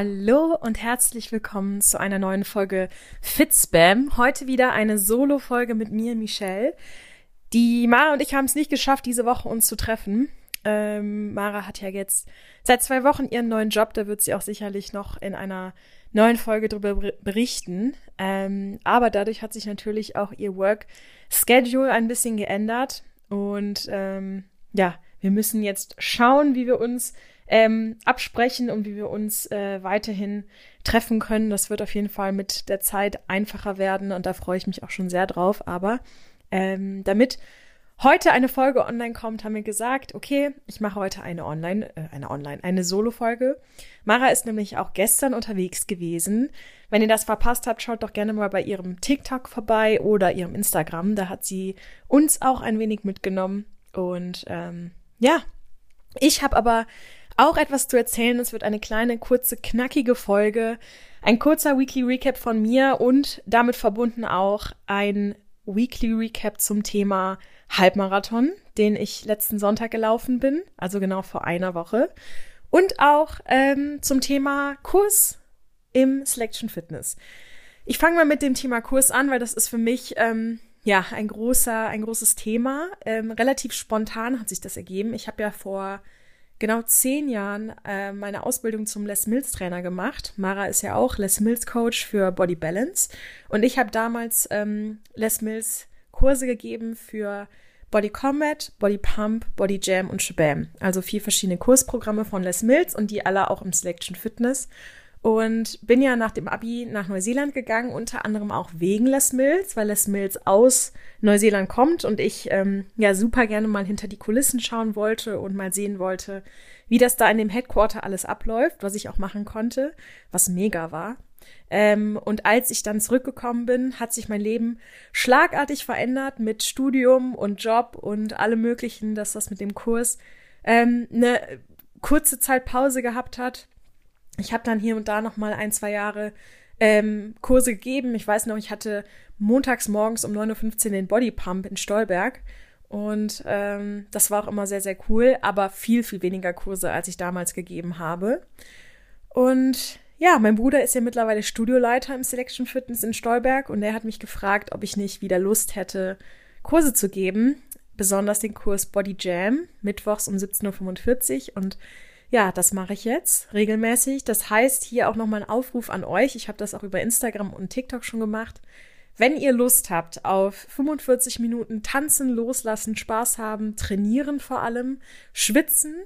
Hallo und herzlich willkommen zu einer neuen Folge Fitspam. Heute wieder eine Solo-Folge mit mir, Michelle. Die Mara und ich haben es nicht geschafft, diese Woche uns zu treffen. Ähm, Mara hat ja jetzt seit zwei Wochen ihren neuen Job. Da wird sie auch sicherlich noch in einer neuen Folge darüber berichten. Ähm, aber dadurch hat sich natürlich auch ihr Work-Schedule ein bisschen geändert. Und ähm, ja, wir müssen jetzt schauen, wie wir uns ähm, absprechen und wie wir uns äh, weiterhin treffen können. Das wird auf jeden Fall mit der Zeit einfacher werden und da freue ich mich auch schon sehr drauf. Aber ähm, damit heute eine Folge online kommt, haben wir gesagt, okay, ich mache heute eine Online, äh, eine Online, eine Solo-Folge. Mara ist nämlich auch gestern unterwegs gewesen. Wenn ihr das verpasst habt, schaut doch gerne mal bei ihrem TikTok vorbei oder ihrem Instagram. Da hat sie uns auch ein wenig mitgenommen. Und ähm, ja, ich habe aber auch etwas zu erzählen. Es wird eine kleine, kurze, knackige Folge. Ein kurzer Weekly Recap von mir und damit verbunden auch ein Weekly Recap zum Thema Halbmarathon, den ich letzten Sonntag gelaufen bin, also genau vor einer Woche. Und auch ähm, zum Thema Kurs im Selection Fitness. Ich fange mal mit dem Thema Kurs an, weil das ist für mich ähm, ja ein großer, ein großes Thema. Ähm, relativ spontan hat sich das ergeben. Ich habe ja vor genau zehn Jahren äh, meine Ausbildung zum Les Mills Trainer gemacht. Mara ist ja auch Les Mills Coach für Body Balance. Und ich habe damals ähm, Les Mills Kurse gegeben für Body Combat, Body Pump, Body Jam und Shabam. Also vier verschiedene Kursprogramme von Les Mills und die alle auch im Selection Fitness. Und bin ja nach dem Abi nach Neuseeland gegangen, unter anderem auch wegen Les Mills, weil Les Mills aus Neuseeland kommt und ich ähm, ja super gerne mal hinter die Kulissen schauen wollte und mal sehen wollte, wie das da in dem Headquarter alles abläuft, was ich auch machen konnte, was mega war. Ähm, und als ich dann zurückgekommen bin, hat sich mein Leben schlagartig verändert mit Studium und Job und allem Möglichen, dass das mit dem Kurs ähm, eine kurze Zeit Pause gehabt hat ich habe dann hier und da noch mal ein, zwei Jahre ähm, Kurse gegeben. Ich weiß noch, ich hatte montags morgens um 9.15 Uhr den Bodypump in Stolberg. Und ähm, das war auch immer sehr, sehr cool, aber viel, viel weniger Kurse, als ich damals gegeben habe. Und ja, mein Bruder ist ja mittlerweile Studioleiter im Selection Fitness in Stolberg und er hat mich gefragt, ob ich nicht wieder Lust hätte, Kurse zu geben. Besonders den Kurs Body Jam, mittwochs um 17.45 Uhr. Und ja, das mache ich jetzt regelmäßig. Das heißt, hier auch nochmal ein Aufruf an euch. Ich habe das auch über Instagram und TikTok schon gemacht. Wenn ihr Lust habt auf 45 Minuten tanzen, loslassen, Spaß haben, trainieren vor allem, schwitzen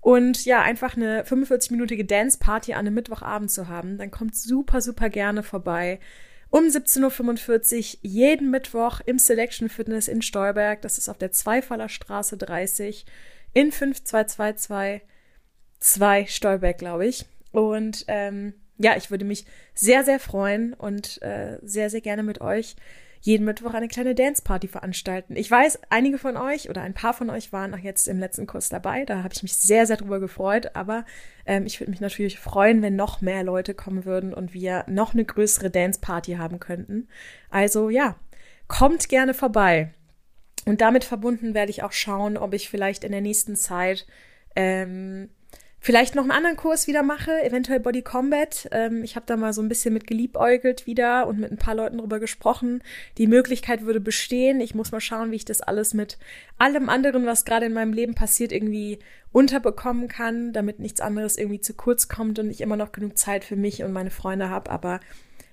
und ja, einfach eine 45-minütige Dance-Party an einem Mittwochabend zu haben, dann kommt super, super gerne vorbei. Um 17.45 Uhr jeden Mittwoch im Selection Fitness in Stolberg. Das ist auf der Zweifaller Straße 30 in 5222 zwei Stolberg, glaube ich. Und ähm, ja, ich würde mich sehr, sehr freuen und äh, sehr, sehr gerne mit euch jeden Mittwoch eine kleine Dance-Party veranstalten. Ich weiß, einige von euch oder ein paar von euch waren auch jetzt im letzten Kurs dabei. Da habe ich mich sehr, sehr drüber gefreut. Aber ähm, ich würde mich natürlich freuen, wenn noch mehr Leute kommen würden und wir noch eine größere Dance-Party haben könnten. Also ja, kommt gerne vorbei. Und damit verbunden werde ich auch schauen, ob ich vielleicht in der nächsten Zeit ähm, vielleicht noch einen anderen Kurs wieder mache, eventuell Body Combat. Ähm, ich habe da mal so ein bisschen mit geliebäugelt wieder und mit ein paar Leuten drüber gesprochen. Die Möglichkeit würde bestehen. Ich muss mal schauen, wie ich das alles mit allem anderen, was gerade in meinem Leben passiert, irgendwie unterbekommen kann, damit nichts anderes irgendwie zu kurz kommt und ich immer noch genug Zeit für mich und meine Freunde habe. Aber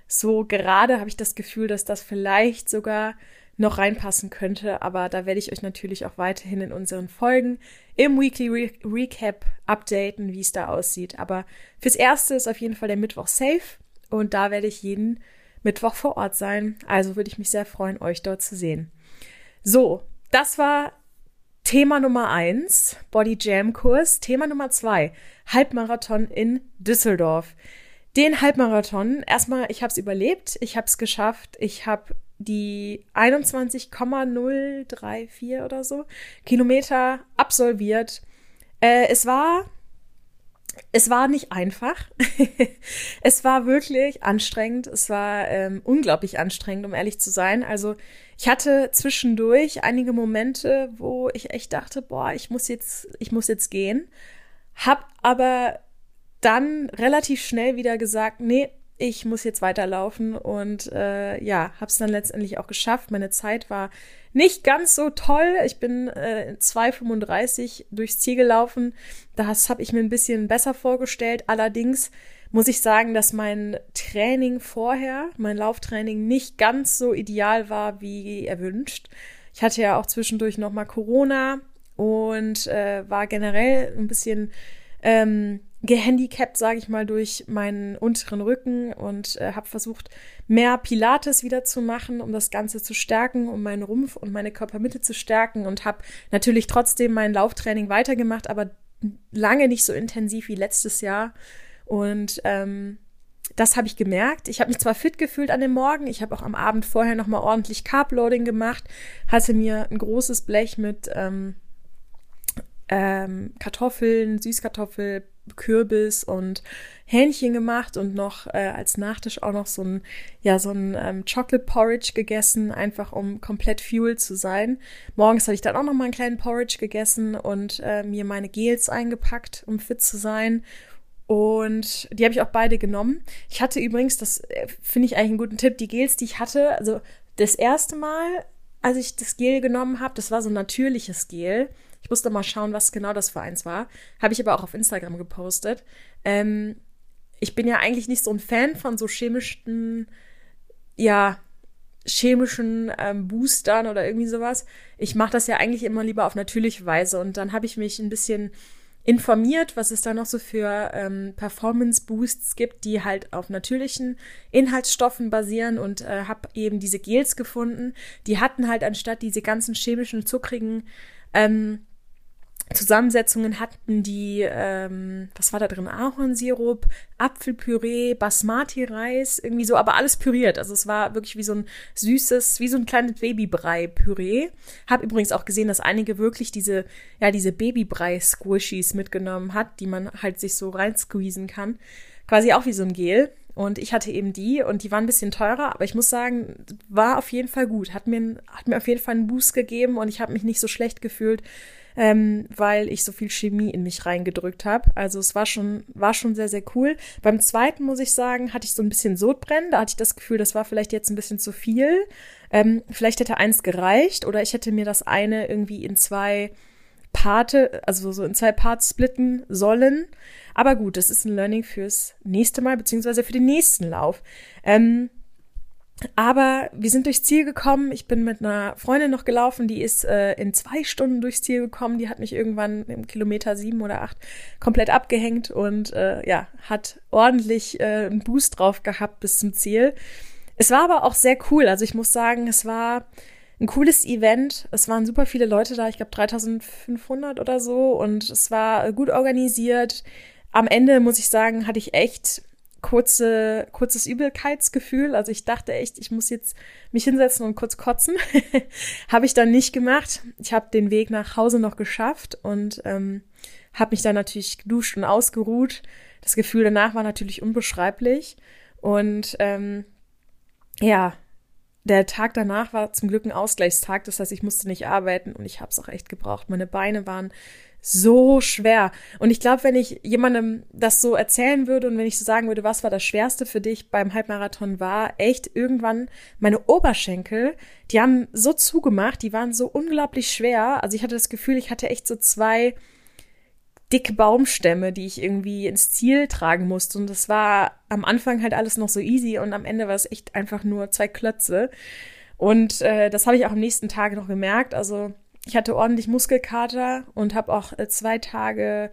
so gerade habe ich das Gefühl, dass das vielleicht sogar noch reinpassen könnte. Aber da werde ich euch natürlich auch weiterhin in unseren Folgen im Weekly Re Recap updaten, wie es da aussieht. Aber fürs Erste ist auf jeden Fall der Mittwoch safe und da werde ich jeden Mittwoch vor Ort sein. Also würde ich mich sehr freuen, euch dort zu sehen. So, das war Thema Nummer eins, Body Jam Kurs. Thema Nummer zwei, Halbmarathon in Düsseldorf. Den Halbmarathon, erstmal, ich habe es überlebt, ich habe es geschafft, ich habe die 21,034 oder so Kilometer absolviert. Äh, es war es war nicht einfach. es war wirklich anstrengend. Es war ähm, unglaublich anstrengend, um ehrlich zu sein. Also ich hatte zwischendurch einige Momente, wo ich echt dachte, boah, ich muss jetzt, ich muss jetzt gehen. Hab aber dann relativ schnell wieder gesagt, nee, ich muss jetzt weiterlaufen und äh, ja, habe es dann letztendlich auch geschafft. Meine Zeit war nicht ganz so toll. Ich bin äh, 2,35 durchs Ziel gelaufen. Das habe ich mir ein bisschen besser vorgestellt. Allerdings muss ich sagen, dass mein Training vorher, mein Lauftraining nicht ganz so ideal war wie erwünscht. Ich hatte ja auch zwischendurch noch mal Corona und äh, war generell ein bisschen ähm, gehandicapt, sage ich mal, durch meinen unteren Rücken und äh, habe versucht, mehr Pilates wieder zu machen, um das Ganze zu stärken, um meinen Rumpf und meine Körpermitte zu stärken und habe natürlich trotzdem mein Lauftraining weitergemacht, aber lange nicht so intensiv wie letztes Jahr. Und ähm, das habe ich gemerkt. Ich habe mich zwar fit gefühlt an dem Morgen, ich habe auch am Abend vorher noch mal ordentlich Carbloading gemacht, hatte mir ein großes Blech mit ähm, ähm, Kartoffeln, Süßkartoffel, Kürbis und Hähnchen gemacht und noch äh, als Nachtisch auch noch so ein, ja, so ein ähm, Chocolate Porridge gegessen, einfach um komplett fuel zu sein. Morgens habe ich dann auch noch mal einen kleinen Porridge gegessen und äh, mir meine Gels eingepackt, um fit zu sein. Und die habe ich auch beide genommen. Ich hatte übrigens, das äh, finde ich eigentlich einen guten Tipp, die Gels, die ich hatte, also das erste Mal, als ich das Gel genommen habe, das war so ein natürliches Gel. Ich musste mal schauen, was genau das für eins war. Habe ich aber auch auf Instagram gepostet. Ähm, ich bin ja eigentlich nicht so ein Fan von so chemischen, ja, chemischen ähm, Boostern oder irgendwie sowas. Ich mache das ja eigentlich immer lieber auf natürliche Weise. Und dann habe ich mich ein bisschen informiert, was es da noch so für ähm, Performance-Boosts gibt, die halt auf natürlichen Inhaltsstoffen basieren und äh, habe eben diese Gels gefunden. Die hatten halt anstatt diese ganzen chemischen, zuckrigen ähm, Zusammensetzungen hatten die, ähm, was war da drin? Ahornsirup, Apfelpüree, Basmati-Reis, irgendwie so, aber alles püriert. Also es war wirklich wie so ein süßes, wie so ein kleines Babybrei-Püree. Hab übrigens auch gesehen, dass einige wirklich diese, ja, diese Babybrei-Squishies mitgenommen hat, die man halt sich so reinsqueezen kann. Quasi auch wie so ein Gel. Und ich hatte eben die und die waren ein bisschen teurer, aber ich muss sagen, war auf jeden Fall gut. Hat mir, hat mir auf jeden Fall einen Boost gegeben und ich habe mich nicht so schlecht gefühlt ähm, weil ich so viel Chemie in mich reingedrückt habe. Also es war schon, war schon sehr, sehr cool. Beim zweiten, muss ich sagen, hatte ich so ein bisschen Sodbrennen. Da hatte ich das Gefühl, das war vielleicht jetzt ein bisschen zu viel. Ähm, vielleicht hätte eins gereicht oder ich hätte mir das eine irgendwie in zwei Parte, also so in zwei Parts splitten sollen. Aber gut, das ist ein Learning fürs nächste Mal, beziehungsweise für den nächsten Lauf. Ähm, aber wir sind durchs Ziel gekommen. Ich bin mit einer Freundin noch gelaufen, die ist äh, in zwei Stunden durchs Ziel gekommen. Die hat mich irgendwann im Kilometer sieben oder acht komplett abgehängt und äh, ja, hat ordentlich äh, einen Boost drauf gehabt bis zum Ziel. Es war aber auch sehr cool. Also ich muss sagen, es war ein cooles Event. Es waren super viele Leute da, ich glaube 3500 oder so und es war gut organisiert. Am Ende muss ich sagen, hatte ich echt kurze, kurzes Übelkeitsgefühl. Also ich dachte echt, ich muss jetzt mich hinsetzen und kurz kotzen. habe ich dann nicht gemacht. Ich habe den Weg nach Hause noch geschafft und ähm, habe mich dann natürlich geduscht und ausgeruht. Das Gefühl danach war natürlich unbeschreiblich. Und ähm, ja, der Tag danach war zum Glück ein Ausgleichstag. Das heißt, ich musste nicht arbeiten und ich habe es auch echt gebraucht. Meine Beine waren so schwer. Und ich glaube, wenn ich jemandem das so erzählen würde und wenn ich so sagen würde, was war das Schwerste für dich beim Halbmarathon, war echt irgendwann meine Oberschenkel. Die haben so zugemacht, die waren so unglaublich schwer. Also ich hatte das Gefühl, ich hatte echt so zwei dicke Baumstämme, die ich irgendwie ins Ziel tragen musste. Und das war am Anfang halt alles noch so easy und am Ende war es echt einfach nur zwei Klötze. Und äh, das habe ich auch am nächsten Tag noch gemerkt. Also ich hatte ordentlich Muskelkater und habe auch äh, zwei Tage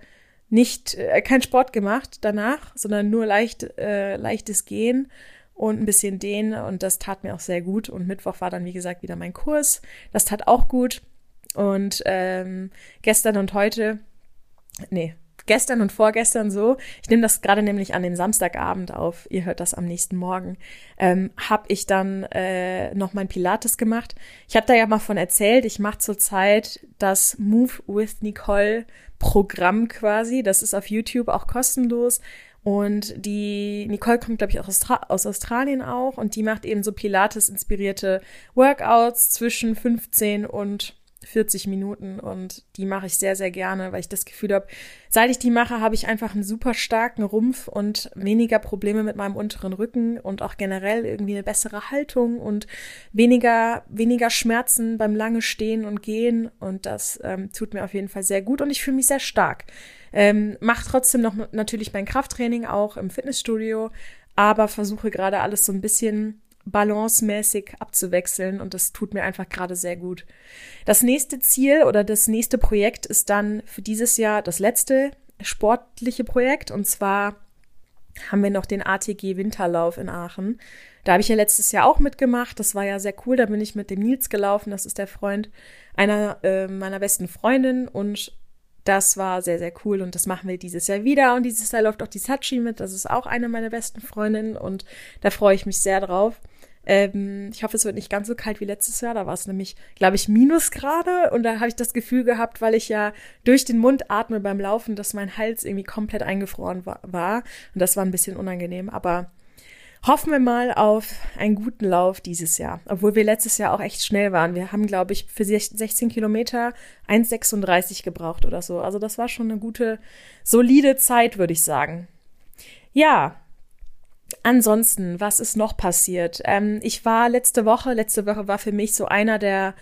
nicht äh, kein Sport gemacht danach, sondern nur leicht äh, leichtes Gehen und ein bisschen Dehnen und das tat mir auch sehr gut. Und Mittwoch war dann wie gesagt wieder mein Kurs. Das tat auch gut. Und ähm, gestern und heute, nee, gestern und vorgestern so, ich nehme das gerade nämlich an dem Samstagabend auf, ihr hört das am nächsten Morgen, ähm, habe ich dann äh, noch mein Pilates gemacht. Ich habe da ja mal von erzählt, ich mache zurzeit das Move with Nicole Programm quasi. Das ist auf YouTube auch kostenlos. Und die Nicole kommt, glaube ich, auch Austra aus Australien auch und die macht eben so Pilates-inspirierte Workouts zwischen 15 und 40 Minuten und die mache ich sehr, sehr gerne, weil ich das Gefühl habe, seit ich die mache, habe ich einfach einen super starken Rumpf und weniger Probleme mit meinem unteren Rücken und auch generell irgendwie eine bessere Haltung und weniger, weniger Schmerzen beim lange Stehen und Gehen und das ähm, tut mir auf jeden Fall sehr gut und ich fühle mich sehr stark. Ähm, mache trotzdem noch natürlich mein Krafttraining auch im Fitnessstudio, aber versuche gerade alles so ein bisschen balancemäßig abzuwechseln und das tut mir einfach gerade sehr gut. Das nächste Ziel oder das nächste Projekt ist dann für dieses Jahr das letzte sportliche Projekt und zwar haben wir noch den ATG Winterlauf in Aachen. Da habe ich ja letztes Jahr auch mitgemacht. Das war ja sehr cool. Da bin ich mit dem Nils gelaufen. Das ist der Freund einer äh, meiner besten Freundinnen und das war sehr, sehr cool und das machen wir dieses Jahr wieder. Und dieses Jahr läuft auch die Sachi mit. Das ist auch eine meiner besten Freundinnen und da freue ich mich sehr drauf. Ähm, ich hoffe, es wird nicht ganz so kalt wie letztes Jahr. Da war es nämlich, glaube ich, Minusgrade. Und da habe ich das Gefühl gehabt, weil ich ja durch den Mund atme beim Laufen, dass mein Hals irgendwie komplett eingefroren war. Und das war ein bisschen unangenehm. Aber hoffen wir mal auf einen guten Lauf dieses Jahr. Obwohl wir letztes Jahr auch echt schnell waren. Wir haben, glaube ich, für 16 Kilometer 1,36 gebraucht oder so. Also das war schon eine gute, solide Zeit, würde ich sagen. Ja, Ansonsten, was ist noch passiert? Ähm, ich war letzte Woche, letzte Woche war für mich so einer der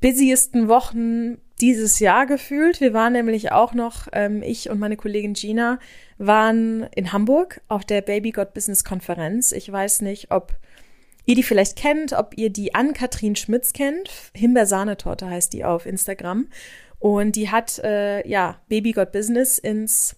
busiesten Wochen dieses Jahr gefühlt. Wir waren nämlich auch noch, ähm, ich und meine Kollegin Gina waren in Hamburg auf der Baby God Business Konferenz. Ich weiß nicht, ob ihr die vielleicht kennt, ob ihr die Ann-Kathrin Schmitz kennt. Himbeersahnetorte heißt die auf Instagram. Und die hat, äh, ja, Baby God Business ins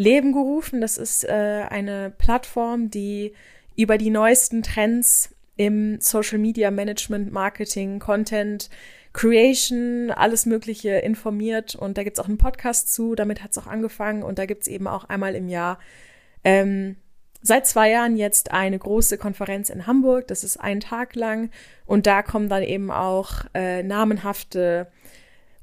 Leben gerufen. Das ist äh, eine Plattform, die über die neuesten Trends im Social Media Management, Marketing, Content, Creation, alles Mögliche informiert. Und da gibt's auch einen Podcast zu, damit hat's auch angefangen. Und da gibt's eben auch einmal im Jahr ähm, seit zwei Jahren jetzt eine große Konferenz in Hamburg. Das ist einen Tag lang. Und da kommen dann eben auch äh, namenhafte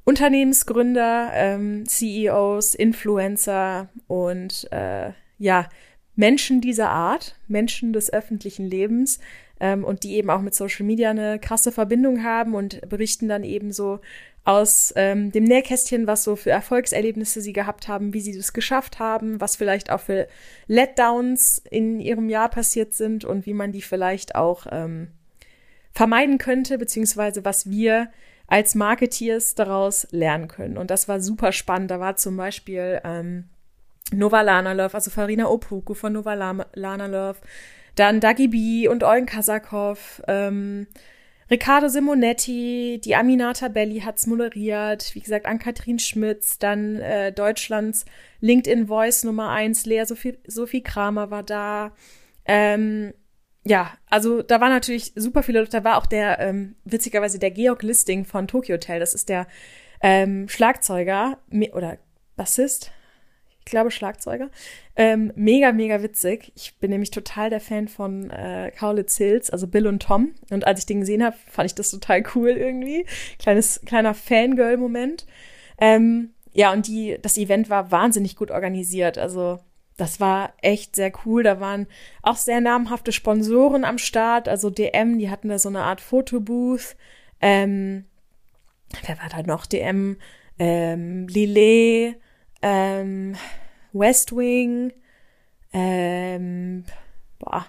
Unternehmensgründer, ähm, CEOs, Influencer und äh, ja, Menschen dieser Art, Menschen des öffentlichen Lebens ähm, und die eben auch mit Social Media eine krasse Verbindung haben und berichten dann eben so aus ähm, dem Nähkästchen, was so für Erfolgserlebnisse sie gehabt haben, wie sie das geschafft haben, was vielleicht auch für Letdowns in ihrem Jahr passiert sind und wie man die vielleicht auch ähm, vermeiden könnte, beziehungsweise was wir als Marketeers daraus lernen können. Und das war super spannend. Da war zum Beispiel ähm, Nova Love, also Farina Opoku von Nova Love, dann Dagi B und Eugen Kasakov, ähm, Riccardo Simonetti, die Aminata Belli hat's moderiert, wie gesagt, Ann-Kathrin Schmitz, dann äh, Deutschlands LinkedIn Voice Nummer eins, Lea Sophie, Sophie Kramer war da, ähm, ja, also da war natürlich super viele, da war auch der, ähm, witzigerweise der Georg Listing von Tokyo Hotel, das ist der ähm, Schlagzeuger oder Bassist, ich glaube Schlagzeuger, ähm, mega, mega witzig. Ich bin nämlich total der Fan von äh, Kaulitz Hills, also Bill und Tom. Und als ich den gesehen habe, fand ich das total cool irgendwie. Kleines, kleiner Fangirl-Moment. Ähm, ja, und die, das Event war wahnsinnig gut organisiert. Also das war echt sehr cool. Da waren auch sehr namhafte Sponsoren am Start. Also DM, die hatten da so eine Art Fotobooth. Ähm, wer war da noch? DM, ähm, Lillet, ähm, Westwing, ähm, boah,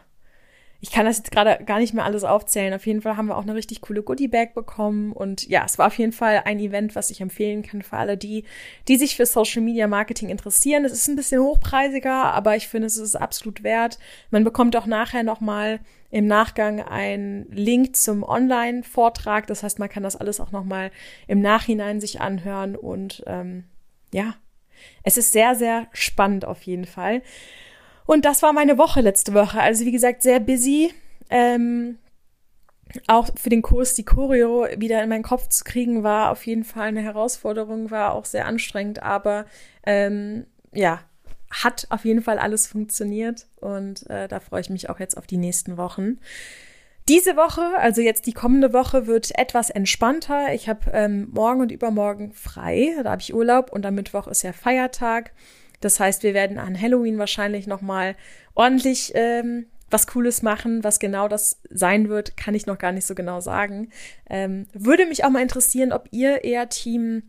ich kann das jetzt gerade gar nicht mehr alles aufzählen. Auf jeden Fall haben wir auch eine richtig coole Goodie-Bag bekommen. Und ja, es war auf jeden Fall ein Event, was ich empfehlen kann für alle, die, die sich für Social Media Marketing interessieren. Es ist ein bisschen hochpreisiger, aber ich finde, es ist absolut wert. Man bekommt auch nachher nochmal im Nachgang einen Link zum Online-Vortrag. Das heißt, man kann das alles auch nochmal im Nachhinein sich anhören. Und ähm, ja, es ist sehr, sehr spannend auf jeden Fall. Und das war meine Woche letzte Woche. Also wie gesagt, sehr busy. Ähm, auch für den Kurs die Choreo wieder in meinen Kopf zu kriegen, war auf jeden Fall eine Herausforderung, war auch sehr anstrengend, aber ähm, ja, hat auf jeden Fall alles funktioniert und äh, da freue ich mich auch jetzt auf die nächsten Wochen. Diese Woche, also jetzt die kommende Woche, wird etwas entspannter. Ich habe ähm, morgen und übermorgen frei, da habe ich Urlaub und am Mittwoch ist ja Feiertag. Das heißt, wir werden an Halloween wahrscheinlich nochmal ordentlich ähm, was Cooles machen. Was genau das sein wird, kann ich noch gar nicht so genau sagen. Ähm, würde mich auch mal interessieren, ob ihr eher Team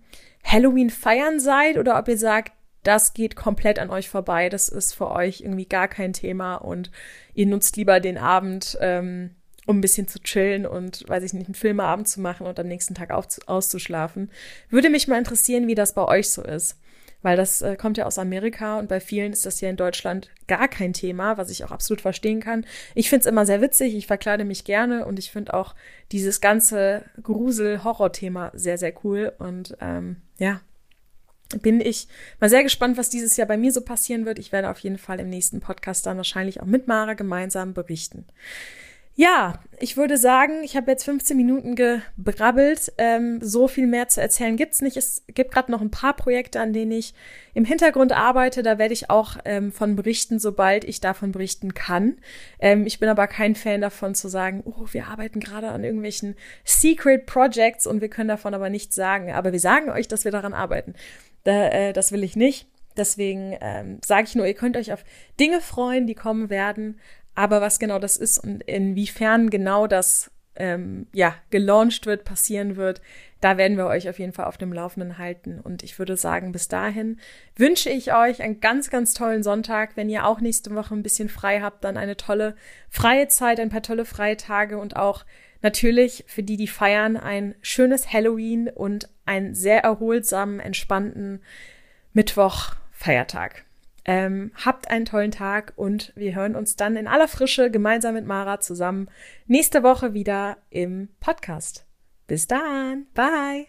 Halloween feiern seid oder ob ihr sagt, das geht komplett an euch vorbei. Das ist für euch irgendwie gar kein Thema und ihr nutzt lieber den Abend, ähm, um ein bisschen zu chillen und, weiß ich nicht, einen Filmeabend zu machen und am nächsten Tag auszuschlafen. Würde mich mal interessieren, wie das bei euch so ist weil das äh, kommt ja aus Amerika und bei vielen ist das ja in Deutschland gar kein Thema, was ich auch absolut verstehen kann. Ich finde es immer sehr witzig, ich verkleide mich gerne und ich finde auch dieses ganze Grusel-Horror-Thema sehr, sehr cool und ähm, ja, bin ich mal sehr gespannt, was dieses Jahr bei mir so passieren wird. Ich werde auf jeden Fall im nächsten Podcast dann wahrscheinlich auch mit Mara gemeinsam berichten. Ja, ich würde sagen, ich habe jetzt 15 Minuten gebrabbelt. Ähm, so viel mehr zu erzählen gibt's nicht. Es gibt gerade noch ein paar Projekte, an denen ich im Hintergrund arbeite. Da werde ich auch ähm, von berichten, sobald ich davon berichten kann. Ähm, ich bin aber kein Fan davon zu sagen, oh, wir arbeiten gerade an irgendwelchen Secret Projects und wir können davon aber nichts sagen. Aber wir sagen euch, dass wir daran arbeiten. Da, äh, das will ich nicht. Deswegen ähm, sage ich nur, ihr könnt euch auf Dinge freuen, die kommen werden. Aber was genau das ist und inwiefern genau das ähm, ja gelauncht wird, passieren wird, da werden wir euch auf jeden Fall auf dem Laufenden halten. Und ich würde sagen, bis dahin wünsche ich euch einen ganz, ganz tollen Sonntag. Wenn ihr auch nächste Woche ein bisschen frei habt, dann eine tolle freie Zeit, ein paar tolle freie Tage und auch natürlich für die, die feiern, ein schönes Halloween und einen sehr erholsamen, entspannten Mittwoch Feiertag. Ähm, habt einen tollen Tag und wir hören uns dann in aller Frische gemeinsam mit Mara zusammen nächste Woche wieder im Podcast. Bis dann. Bye.